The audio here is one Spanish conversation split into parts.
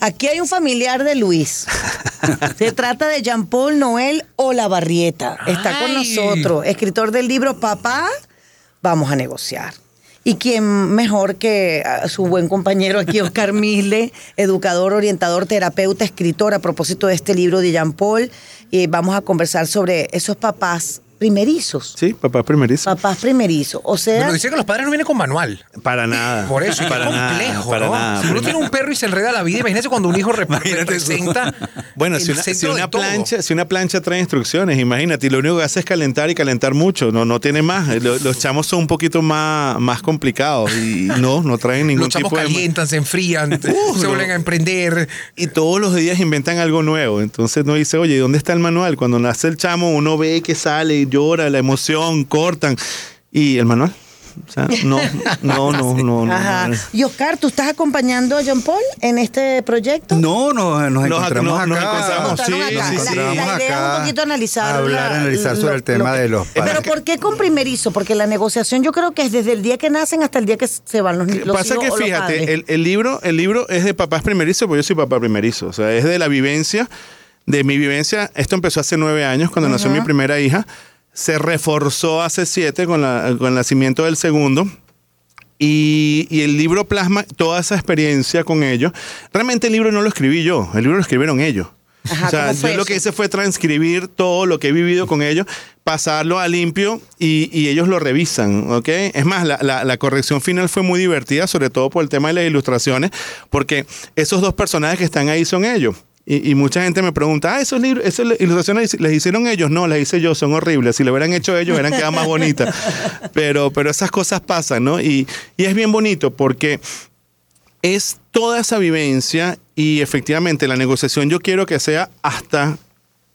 Aquí hay un familiar de Luis. Se trata de Jean-Paul Noel Olavarrieta. Está con Ay. nosotros, escritor del libro Papá, vamos a negociar. Y quién mejor que ah, su buen compañero aquí, Oscar Misle, educador, orientador, terapeuta, escritor, a propósito de este libro de Jean-Paul. Y vamos a conversar sobre esos papás primerizos. Sí, papá primerizo. Papás primerizos. O sea, Bueno, dice que los padres no vienen con manual. Para nada. Por eso, para complejo, nada, para ¿no? nada. si uno tiene un perro y se enreda la vida, imagínese cuando un hijo rep- representa. Bueno, el si una, si centro de una todo. plancha, si una plancha trae instrucciones, imagínate, y lo único que hace es calentar y calentar mucho, no, no tiene más. Lo- Los, chamos son un poquito más, más complicados y no, no traen ningún Los chamos tipo de... calientan, se enfrían, se no. vuelven a emprender. Y todos los días inventan algo nuevo. Entonces no dice, oye, ¿y ¿dónde está el manual? Cuando nace el chamo, uno ve que sale y llora, la emoción, cortan. ¿Y el manual? O sea, no, no, no, no. no, Ajá. no. Y Oscar, ¿tú estás acompañando a Jean Paul en este proyecto? No, no, nos Nos- encontramos no, acá. nos encontramos, sí, acá. sí, La- sí. La, idea es un poquito analizar. hablar, la- analizar sobre el tema de los Pero padres. ¿por qué con primerizo? Porque la negociación yo creo que es desde el día que nacen hasta el día que se van los, los Pasa hijos que o fíjate, el, el libro, el libro es de papás primerizos, porque yo soy papá primerizo. O sea, es de la vivencia, de mi vivencia. Esto empezó hace nueve años, cuando nació mi primera hija. Se reforzó hace siete con, la- con el nacimiento del segundo. Y, y el libro plasma toda esa experiencia con ellos. Realmente el libro no lo escribí yo, el libro lo escribieron ellos. Ajá, o sea, ¿cómo yo lo que hice fue transcribir todo lo que he vivido con ellos, pasarlo a limpio y, y ellos lo revisan, ¿ok? Es más, la, la- la corrección final fue muy divertida, sobre todo por el tema de las ilustraciones, porque esos dos personajes que están ahí son ellos. Y, y mucha gente me pregunta, ah, esos libros, esas ilustraciones les hicieron ellos. No, las hice yo, son horribles. Si lo hubieran hecho ellos, hubieran quedado más bonitas. Pero, pero esas cosas pasan, ¿no? Y, y es bien bonito porque es toda esa vivencia y efectivamente la negociación yo quiero que sea hasta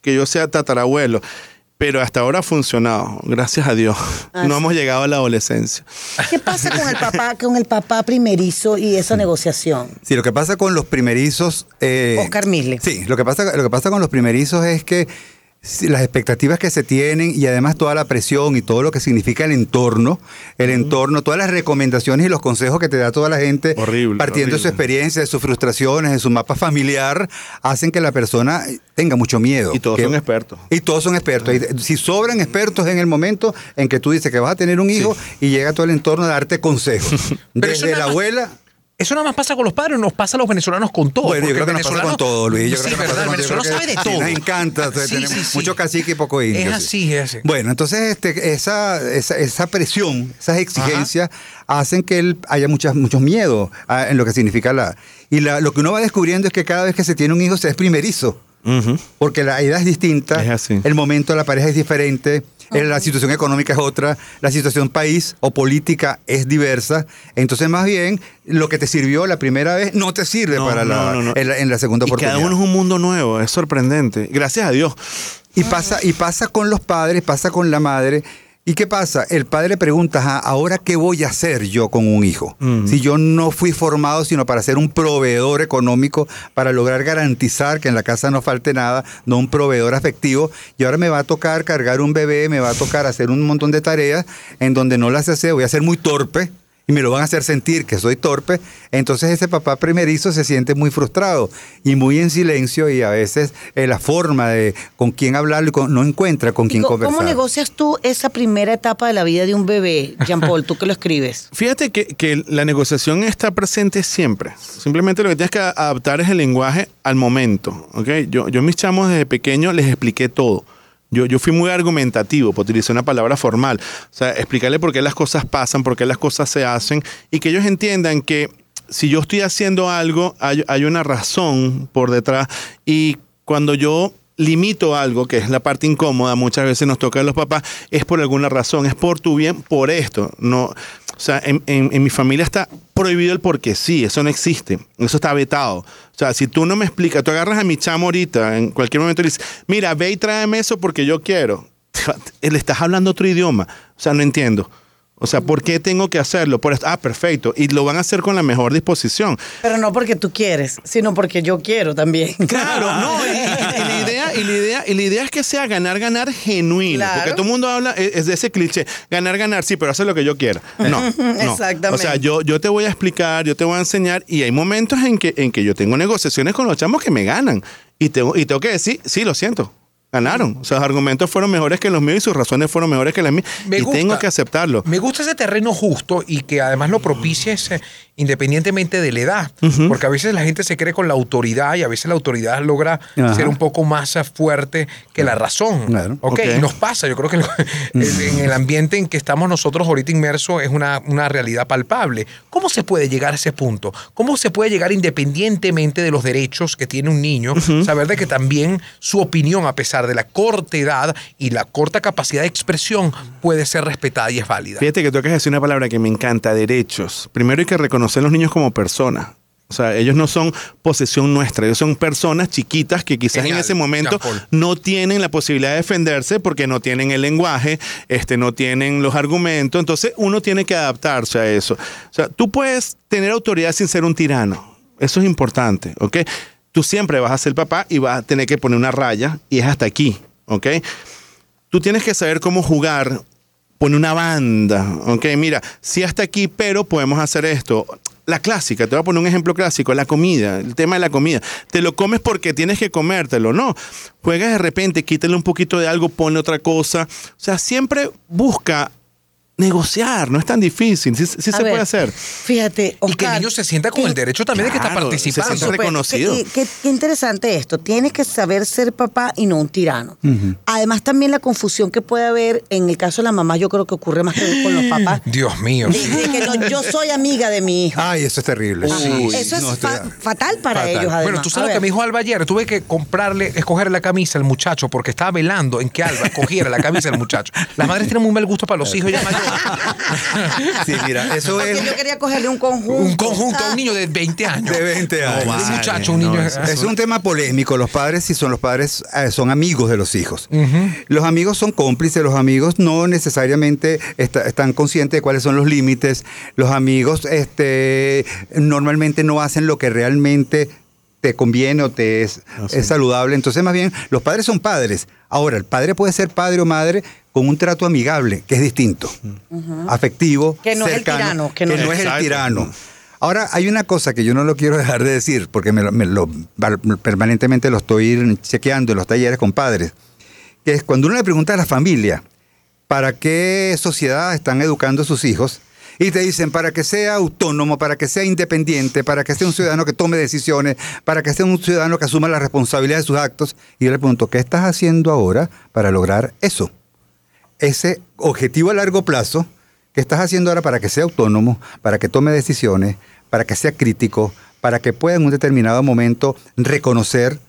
que yo sea tatarabuelo. Pero hasta ahora ha funcionado, gracias a Dios. Ah, no sí. hemos llegado a la adolescencia. ¿Qué pasa con el papá, con el papá primerizo y esa negociación? Sí, lo que pasa con los primerizos. eh, Oscar Misle. Sí, lo que, pasa, lo que pasa con los primerizos es que las expectativas que se tienen y además toda la presión y todo lo que significa el entorno, el entorno, todas las recomendaciones y los consejos que te da toda la gente Horrible, partiendo de su experiencia, de sus frustraciones, de su mapa familiar, hacen que la persona tenga mucho miedo. Y todos Que- son expertos. Y todos son expertos. Y si sobran expertos en el momento en que tú dices que vas a tener un hijo y llega todo el entorno a darte consejos. Desde la abuela Eso nada más pasa con los padres, nos pasa a los venezolanos con todo. Bueno, yo creo que nos pasa venezolano- con todo, Luis. Yo sí, creo que nos verdad, pasa el con- venezolano sabe de todo. Nos encanta. Sí, tenemos sí, sí. Mucho cacique y poco indio. Es sí. así, es así. Bueno, entonces este, esa, esa, esa presión, esas exigencias hacen que él haya muchas, muchos miedos ah, en lo que significa la... Y la- lo que uno va descubriendo es que cada vez que se tiene un hijo se es primerizo. Porque la edad es distinta, Es así. el momento de la pareja es diferente, la situación económica es otra, la situación país o política es diversa. Entonces, más bien, lo que te sirvió la primera vez no te sirve No, para la, no, no, no. En, la, en la segunda Y oportunidad. cada uno es un mundo nuevo, es sorprendente. Gracias a Dios. Y pasa, y pasa con los padres, pasa con la madre. ¿Y qué pasa? El padre pregunta, "Ajá, ¿ahora qué voy a hacer yo con un hijo? Si yo no fui formado sino para ser un proveedor económico, para lograr garantizar que en la casa no falte nada, no un proveedor afectivo, y ahora me va a tocar cargar un bebé, me va a tocar hacer un montón de tareas en donde no las hace, voy a ser muy torpe. Y me lo van a hacer sentir que soy torpe, entonces ese papá primerizo se siente muy frustrado y muy en silencio y a veces eh, la forma de con quién hablarlo y con- no encuentra con quién Co- conversar. ¿Cómo negocias tú esa primera etapa de la vida de un bebé, Jean Paul, tú que lo escribes? Fíjate que, que la negociación está presente siempre. Simplemente lo que tienes que adaptar es el lenguaje al momento. ¿ok? Yo, yo mis chamos desde pequeño les expliqué todo. Yo, yo fui muy argumentativo, por utilizar una palabra formal. O sea, explicarle por qué las cosas pasan, por qué las cosas se hacen y que ellos entiendan que si yo estoy haciendo algo, hay, hay una razón por detrás y cuando yo limito algo, que es la parte incómoda, muchas veces nos toca a los papás, es por alguna razón, es por tu bien, por esto. No, o sea, en, en- en mi familia está prohibido el porque sí, eso no existe, eso está vetado. O sea, si tú no me explicas, tú agarras a mi chamo ahorita, en cualquier momento y le dices, mira, ve y tráeme eso porque yo quiero. Le estás hablando otro idioma. O sea, no entiendo. O sea, ¿por qué tengo que hacerlo? Por. Ah, perfecto. Y lo van a hacer con la mejor disposición. Pero no porque tú quieres, sino porque yo quiero también. Claro, no. Y, y- y idea, y, la idea, y la idea es que sea ganar, ganar genuino. Claro. Porque todo el mundo habla es es de ese cliché. Ganar, ganar, sí, pero hacer lo que yo quiera. No. no. Exactamente. O sea, yo, yo te voy a explicar, yo te voy a enseñar. Y hay momentos en que, en que yo tengo negociaciones con los chamos que me ganan. Y tengo, y tengo que decir, sí, lo siento. Ganaron. O sea, los argumentos fueron mejores que los míos y sus razones fueron mejores que las mías. Me y gusta. tengo que aceptarlo. Me gusta ese terreno justo y que además lo propicies eh, independientemente de la edad. Porque a veces la gente se cree con la autoridad y a veces la autoridad logra Ajá. ser un poco más eh, fuerte que la razón. Claro. Ok, Ok. y nos pasa. Yo creo que en el ambiente en que estamos nosotros ahorita inmersos es una, una realidad palpable. ¿Cómo se puede llegar a ese punto? ¿Cómo se puede llegar independientemente de los derechos que tiene un niño? Saber de que también su opinión, a pesar de la corta edad y la corta capacidad de expresión, puede ser respetada y es válida. Fíjate que tú acabas de decir una palabra que me encanta, derechos. Primero hay que reconocer a los niños como personas. O sea, ellos no son posesión nuestra, ellos son personas chiquitas que quizás Genial, en ese momento no tienen la posibilidad de defenderse porque no tienen el lenguaje, este, no tienen los argumentos. Entonces uno tiene que adaptarse a eso. O sea, tú puedes tener autoridad sin ser un tirano. Eso es importante, ¿ok? Tú siempre vas a ser papá y vas a tener que poner una raya y es hasta aquí, ¿ok? Tú tienes que saber cómo jugar pone una banda, ok, mira, sí hasta aquí, pero podemos hacer esto. La clásica, te voy a poner un ejemplo clásico, la comida, el tema de la comida. Te lo comes porque tienes que comértelo, no. Juegas de repente, quítale un poquito de algo, ponle otra cosa. O sea, siempre busca negociar, no es tan difícil, sí, se ver, puede hacer. Fíjate, Y que el Oscar, niño se sienta con el derecho también de que está se participando. reconocido. Qué, qué- qué interesante esto. Tienes que saber ser papá y no un tirano. Además, también la confusión que puede haber en el caso de la mamá, yo creo que ocurre más que con los papás. Dios mío. De, de que no, yo soy amiga de mi hijo. Ay, eso es terrible. Uy, Eso es no, estoy- fa- fatal para Fatal. ellos, además. Bueno, tú sabes lo que me dijo Alba ayer. Tuve que comprarle, escoger la camisa al muchacho porque estaba velando en que Alba cogiera la camisa del muchacho. Las madres tienen muy mal gusto para los hijos ya mayores. Sí, mira, eso Porque es. yo quería cogerle un conjunto. Un conjunto a un niño de 20 años. De 20 años. vale, muchacho, un niño. Es un tema polémico. Los padres, si son los padres, eh, son amigos de los hijos. Los amigos son cómplices, los amigos no necesariamente está- están conscientes de cuáles son los límites. Los amigos este, normalmente no hacen lo que realmente te conviene o te es, Así. es saludable. Entonces, más bien, los padres son padres. Ahora, el padre puede ser padre o madre con un trato amigable, que es distinto, afectivo, Que no es el cercano, tirano, que no es es- el tirano. Ahora, hay una cosa que yo no lo quiero dejar de decir, porque me lo, me lo- val- permanentemente lo estoy chequeando en los talleres con padres, que es cuando uno le pregunta a la familia, ¿para qué sociedad están educando a sus hijos? Y te dicen, para que sea autónomo, para que sea independiente, para que sea un ciudadano que tome decisiones, para que sea un ciudadano que asuma la responsabilidad de sus actos. Y yo le pregunto, ¿qué estás haciendo ahora para lograr eso? ese objetivo a largo plazo que estás haciendo ahora para que sea autónomo, para que tome decisiones, para que sea crítico, para que pueda en un determinado momento reconocer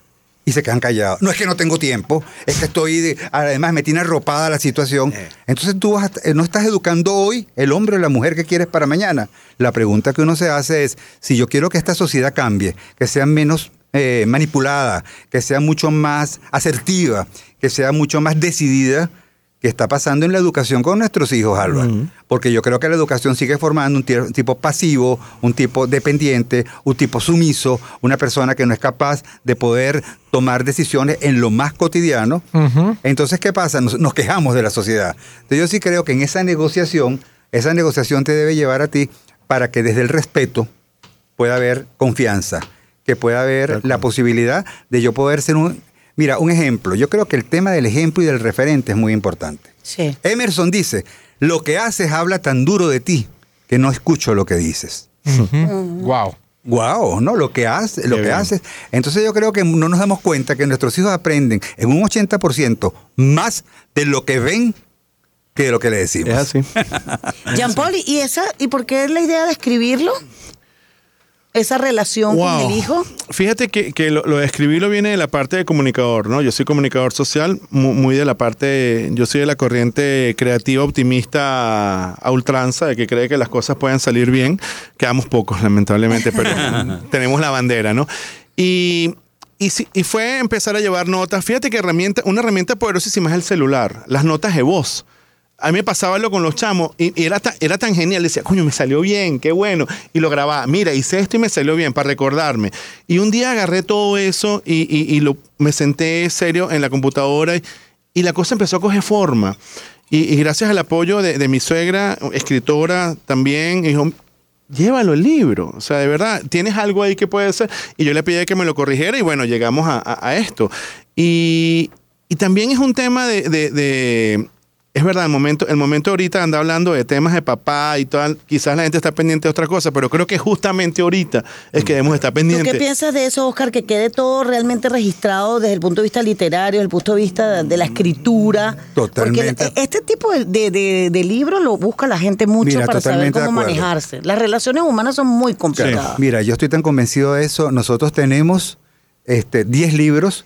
y se quedan callados. No es que no tengo tiempo, es que estoy, de- además me tiene arropada la situación. Entonces tú vas eh, no estás educando hoy el hombre o la mujer que quieres para mañana. La pregunta que uno se hace es, si yo quiero que esta sociedad cambie, que sea menos eh, manipulada, que sea mucho más asertiva, que sea mucho más decidida, que está pasando en la educación con nuestros hijos, Álvaro. Porque yo creo que la educación sigue formando un ti- tipo pasivo, un tipo dependiente, un tipo sumiso, una persona que no es capaz de poder tomar decisiones en lo más cotidiano. Entonces, ¿qué pasa? Nos, nos quejamos de la sociedad. Entonces, yo sí creo que en esa negociación, esa negociación te debe llevar a ti para que desde el respeto pueda haber confianza, que pueda haber la posibilidad de yo poder ser un... Mira, un ejemplo. Yo creo que el tema del ejemplo y del referente es muy importante. Sí. Emerson dice, lo que haces habla tan duro de ti que no escucho lo que dices. Wow. Wow, ¿no? Lo que hace, lo Qué que bien. haces. Entonces yo creo que no nos damos cuenta que nuestros hijos aprenden en un 80% más de lo que ven que de lo que le decimos. Es así. Jean Paul, ¿y esa y por qué es la idea de escribirlo? Esa relación con el hijo. Fíjate que, que lo, lo de escribirlo viene de la parte de comunicador, ¿no? Yo soy comunicador social, mu- muy, de la parte, yo soy de la corriente creativa optimista a ultranza, de que cree que las cosas pueden salir bien. Quedamos pocos, lamentablemente, pero tenemos la bandera, ¿no? Y, y, sí- y fue empezar a llevar notas. Fíjate que herramienta, una herramienta poderosísima es el celular, las notas de voz. A mí me pasaba lo con los chamos y, y era, tan, era tan genial. Decía, coño, me salió bien, qué bueno. Y lo grababa. Mira, hice esto y me salió bien para recordarme. Y un día agarré todo eso y, y- y lo, me senté serio en la computadora y, la cosa empezó a coger forma. Y, gracias al apoyo de, de mi suegra, escritora también, dijo, llévalo el libro. O sea, de verdad, tienes algo ahí que puede ser. Y yo le pedí que me lo corrigiera y bueno, llegamos a, a- a esto. Y también es un tema de, de- de- es verdad, el momento, el momento ahorita anda hablando de temas de papá y tal, quizás la gente está pendiente de otra cosa, pero creo que justamente ahorita es que debemos estar ¿Tú pendientes. qué piensas de eso, Oscar? Que quede todo realmente registrado desde el punto de vista literario, desde el punto de vista de la escritura. Totalmente. Porque este tipo de, de, de- de libros lo busca la gente mucho Mira, para saber cómo manejarse. Las relaciones humanas son muy complicadas. Mira, yo estoy tan convencido de eso. Nosotros tenemos este, 10 libros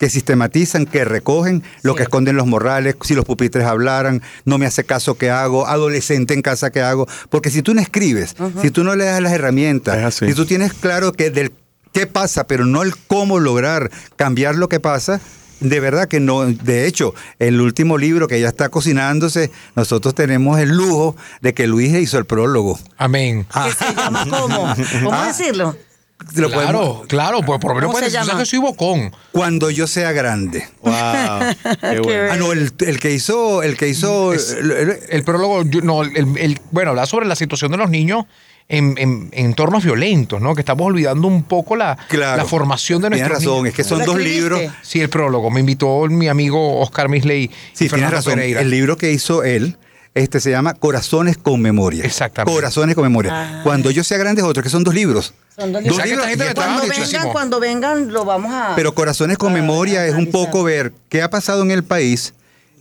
que sistematizan, que recogen lo que esconden los morrales, si los pupitres hablaran, no me hace caso que hago, adolescente en casa que hago. Porque si tú no escribes, si tú no le das las herramientas, si tú tienes claro que del qué pasa, pero no el cómo lograr cambiar lo que pasa, de verdad que no. De hecho, el último libro que ya está cocinándose, nosotros tenemos el lujo de que Luis hizo el prólogo. Amén. ¿Qué se llama cómo? ¿Cómo Ah. decirlo? Lo claro, podemos- claro, pues por lo menos ¿Cómo puedes decir que soy bocón. Cuando yo sea grande. Wow, qué bueno. Ah, no, el, el que hizo, el que hizo. Es- el- el- El prólogo, yo- no, el, el- bueno, habla sobre la situación de los niños en, en- en entornos violentos, ¿no? Que estamos olvidando un poco la, claro. la formación de Tienes nuestros razón, niños. es que son ¿Lo dos escribiste? libros. Sí, el prólogo. Me invitó mi amigo Oscar Misley y Sí, tienes razón. Pereira. El libro que hizo él. Este se llama Corazones con Memoria. Exactamente. Corazones con Memoria. Ah. Cuando yo sea grande es otro, que son dos libros. Son dos libros. es trabaja Cuando vengan, cuando vengan, lo vamos a. Pero Corazones con Memoria es un poco ver qué ha pasado en el país,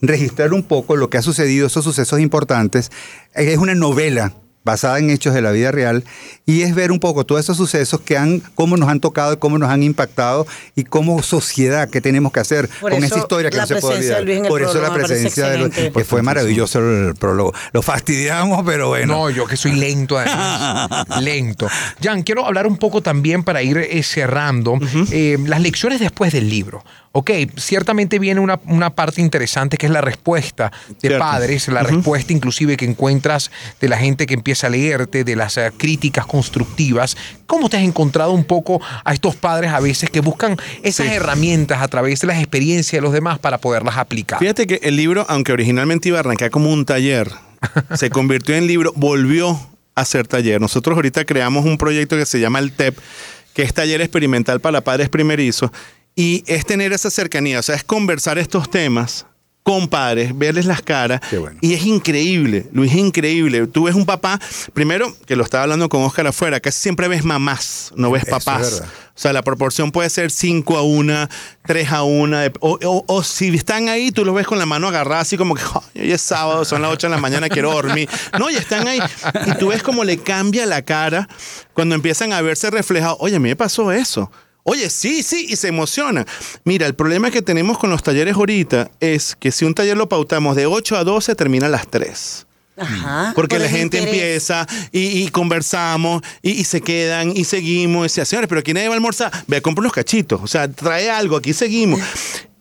registrar un poco lo que ha sucedido, esos sucesos importantes. Es una novela basada en hechos de la vida real y es ver un poco todos esos sucesos que han, cómo nos han tocado y cómo nos han impactado y cómo sociedad, qué tenemos que hacer Por con esa historia que no se puede olvidar. Por eso la presencia de Luis, que fue maravilloso el prólogo. Lo fastidiamos, pero bueno. No, yo que soy lento además. lento. Jan, quiero hablar un poco también para ir eh, cerrando eh, las lecciones después del libro. Ok, ciertamente viene una, una parte interesante que es la respuesta de Cierto. padres, la respuesta inclusive que encuentras de la gente que empieza a leerte, de las eh, críticas constructivas. ¿Cómo te has encontrado un poco a estos padres a veces que buscan esas herramientas a través de las experiencias de los demás para poderlas aplicar? Fíjate que el libro, aunque originalmente iba a arrancar como un taller, se convirtió en libro, volvió a ser taller. Nosotros ahorita creamos un proyecto que se llama el TEP, que es taller experimental para padres primerizos, y es tener esa cercanía, o sea, es conversar estos temas con padres, verles las caras, Qué bueno. y es increíble, Luis, es increíble. Tú ves un papá, primero, que lo estaba hablando con Oscar afuera, casi siempre ves mamás, no ves papás. O sea, la proporción puede ser 5 a 1, 3 a 1. O, o- o si están ahí, tú los ves con la mano agarrada, así como que "Ay, hoy es sábado, son las 8 de la mañana, quiero dormir. No, y están ahí. Y tú ves cómo le cambia la cara cuando empiezan a verse reflejados. Oye, a mí me pasó eso. Oye, sí, sí, y se emociona. Mira, el problema que tenemos con los talleres ahorita es que si un taller lo pautamos de 8 a 12, termina a las 3. Ajá. Porque Por la gente interés. empieza y, y conversamos y, y se quedan y seguimos. Y decía, señores, pero aquí nadie va a almorzar. Ve a comprar unos cachitos. O sea, trae algo, aquí seguimos.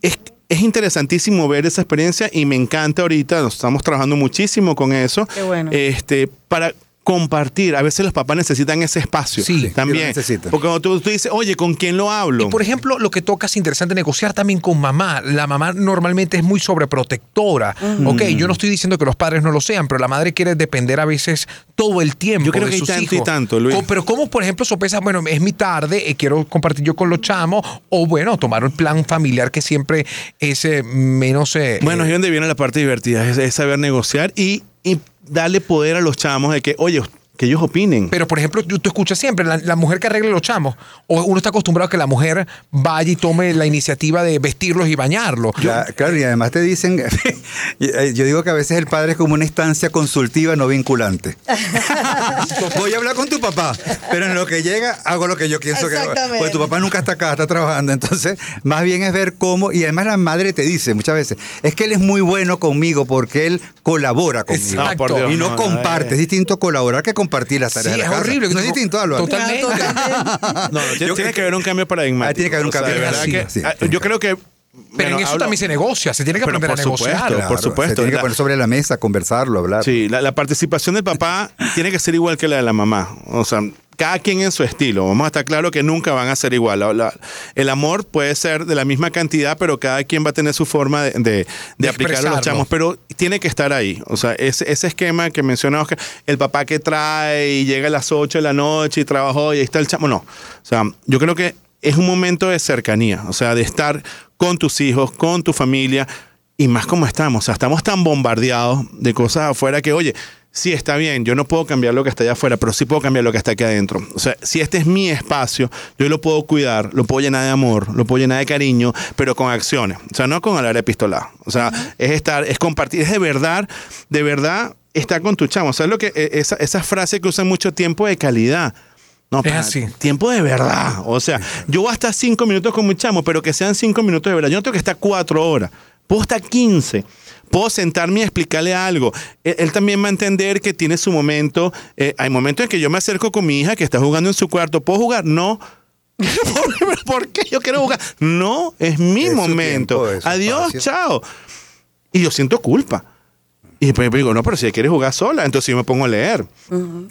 Es, es interesantísimo ver esa experiencia y me encanta ahorita. Nos estamos trabajando muchísimo con eso. Qué bueno. Este, para compartir. A veces los papás necesitan ese espacio. Sí, sí, también. Porque cuando tú, tú dices, oye, ¿con quién lo hablo? Y por ejemplo, lo que toca es interesante negociar también con mamá. La mamá normalmente es muy sobreprotectora. Ok, yo no estoy diciendo que los padres no lo sean, pero la madre quiere depender a veces todo el tiempo. Yo creo de que hay sus tanto y hijos. tanto, Luis. Pero ¿cómo, por ejemplo, sopesas, bueno, es mi tarde, eh, quiero compartir yo con los chamos, o bueno, tomar el plan familiar que siempre es eh, menos. eh, Bueno, eh, es donde viene la parte divertida, es, es saber negociar y, y darle poder a los chamos de que, oye, que ellos opinen. Pero, por ejemplo, tú, tú escuchas siempre la, la mujer que arregle los chamos. O uno está acostumbrado a que la mujer vaya y tome la iniciativa de vestirlos y bañarlos. Cla- Claro, y además te dicen, eh, yo digo que a veces el padre es como una instancia consultiva no vinculante. Voy a hablar con tu papá, pero en lo que llega hago lo que yo pienso que Exactamente. Pues tu papá nunca está acá, está trabajando. Entonces, más bien es ver cómo, y además la madre te dice muchas veces, es que él es muy bueno conmigo porque él colabora conmigo. Exacto. No, por Dios, y no, no, comparte. eh. Es distinto colaborar que compartir las Sí, tareas de es casa. horrible. No es distinto, Álvaro. Totalmente. No, no, tiene, Yo tiene creo que haber un cambio paradigmático. Tiene que haber un O sea, cambio de verdad que- Sí, ah, yo que creo que Pero en eso hablo- también se negocia, se tiene que aprender por a negociar. supuesto, por supuesto. Se tiene que poner sobre la mesa, conversarlo, hablar. Sí, la, la participación del papá tiene que ser igual que la de la mamá. O sea, cada quien en su estilo. Vamos a estar claro que nunca van a ser igual. La- la- el amor puede ser de la misma cantidad, pero cada quien va a tener su forma de, de, de aplicarlo a los chamos. Pero tiene que estar ahí. O sea, ese, ese esquema que mencionaba Oscar, el papá que trae y llega a las 8 de la noche y trabajó y ahí está el chamo. No. O sea, yo creo que es un momento de cercanía. O sea, de estar con tus hijos, con tu familia. Y más como estamos, o sea, estamos tan bombardeados de cosas afuera que, oye, sí está bien, yo no puedo cambiar lo que está allá afuera, pero sí puedo cambiar lo que está aquí adentro. O sea, si este es mi espacio, yo lo puedo cuidar, lo puedo llenar de amor, lo puedo llenar de cariño, pero con acciones. O sea, no con hablar epistolado. O sea, es estar, es compartir, es de verdad, de verdad estar con tu chamo. ¿Sabes lo que? e- Esa, esa frase que usan mucho tiempo de calidad. No, Es así. Tiempo de verdad. O sea, yo voy a estar cinco minutos con mi chamo, pero que sean cinco minutos de verdad. Yo no tengo que estar cuatro horas. Puedo estar 15. Puedo sentarme y explicarle algo. Él, él también va a entender que tiene su momento. Eh, hay momentos en que yo me acerco con mi hija que está jugando en su cuarto. ¿Puedo jugar? No. ¿Por, qué yo quiero jugar? No, es mi Es momento. tiempo, Adiós, espacio. chao. Y yo siento culpa. Y después digo, no, pero si ella quiere jugar sola, entonces yo me pongo a leer.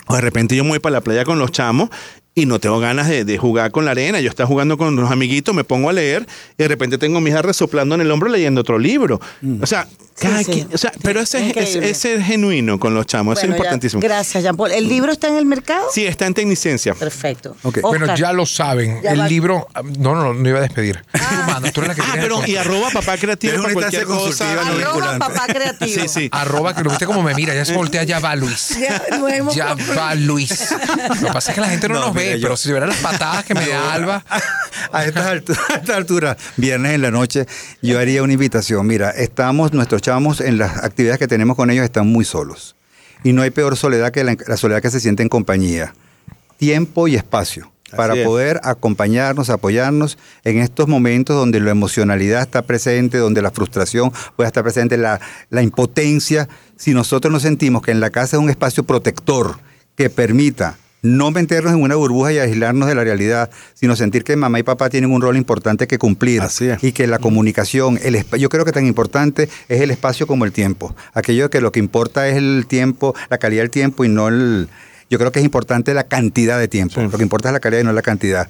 O de repente yo me voy para la playa con los chamos y no tengo ganas de, de jugar con la arena. Yo estaba jugando con los amiguitos, me pongo a leer y de repente tengo a mi hija resoplando en el hombro leyendo otro libro. O sea, cada sí. quien- o sea, pero ese es, increíble. ese es genuino con los chamos, eso Bueno, es ya- importantísimo. gracias, Jean Paul. ¿El libro está en el mercado? Sí, está en Tecnicencia. Perfecto. Ok. Oscar, Bueno, ya lo saben. Ya el va- libro. No, no, no, no iba a despedir. Mandas, tú eres la que Ah, pero y arroba papá creativo para cualquier cosa. no Arroba papá creativo. Sí, sí. Arroba, que lo viste como me mira, ya se voltea, ya va Luis. Ya, no hemos Ya va Luis. Lo que pasa es que la gente no, No, nos mira, ve, yo- pero si verán las patadas que me da Alba. A estas alturas, esta altura, viernes en la noche, yo haría una invitación. Mira, estamos, nuestros chamos en las actividades que tenemos con ellos están muy solos. Y no hay peor soledad que la, la soledad que se siente en compañía. Tiempo y espacio para es. poder acompañarnos, apoyarnos en estos momentos donde la emocionalidad está presente, donde la frustración puede estar presente, la, la impotencia. Si nosotros nos sentimos que en la casa es un espacio protector que permita no meternos en una burbuja y aislarnos de la realidad, sino sentir que mamá y papá tienen un rol importante que cumplir Así es. y que la comunicación, el yo creo que tan importante es el espacio como el tiempo. Aquello que lo que importa es el tiempo, la calidad del tiempo y no el... Yo creo que es importante la cantidad de tiempo. Sí. Lo que importa es la calidad y no la cantidad.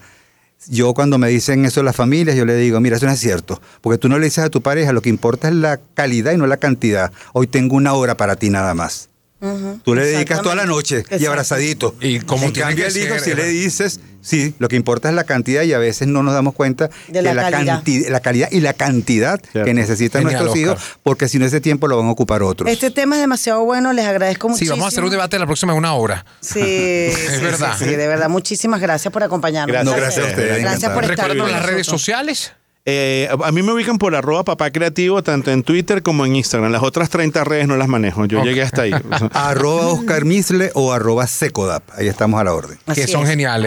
Yo cuando me dicen eso las familias, yo le digo, mira, eso no es cierto. Porque tú no le dices a tu pareja, lo que importa es la calidad y no la cantidad. Hoy tengo una hora para ti nada más. Ujú, Tú le dedicas toda la noche y abrazadito. Y como en cambio al hijo si le dices, sí, lo que importa es la cantidad y a veces no nos damos cuenta De que la calidad. canti- la calidad y la cantidad Cierto. que necesitan Genial, nuestros hijos, porque si no ese tiempo lo van a ocupar otros. Este tema es demasiado bueno, les agradezco Sí, muchísimo. vamos a hacer un debate la próxima de una hora. Sí, sí, sí, verdad. Sí, de verdad. Muchísimas gracias por acompañarnos. Gracias. No, gracias a ustedes. Gracias por estar Recuerden con las redes sociales. Eh, a mí me ubican por arroba papá creativo tanto en Twitter como en Instagram. Las otras 30 redes no las manejo. Yo llegué hasta ahí. Arroba Oscar Misle o arroba Secodap. Ahí estamos a la orden. Así que son es. geniales.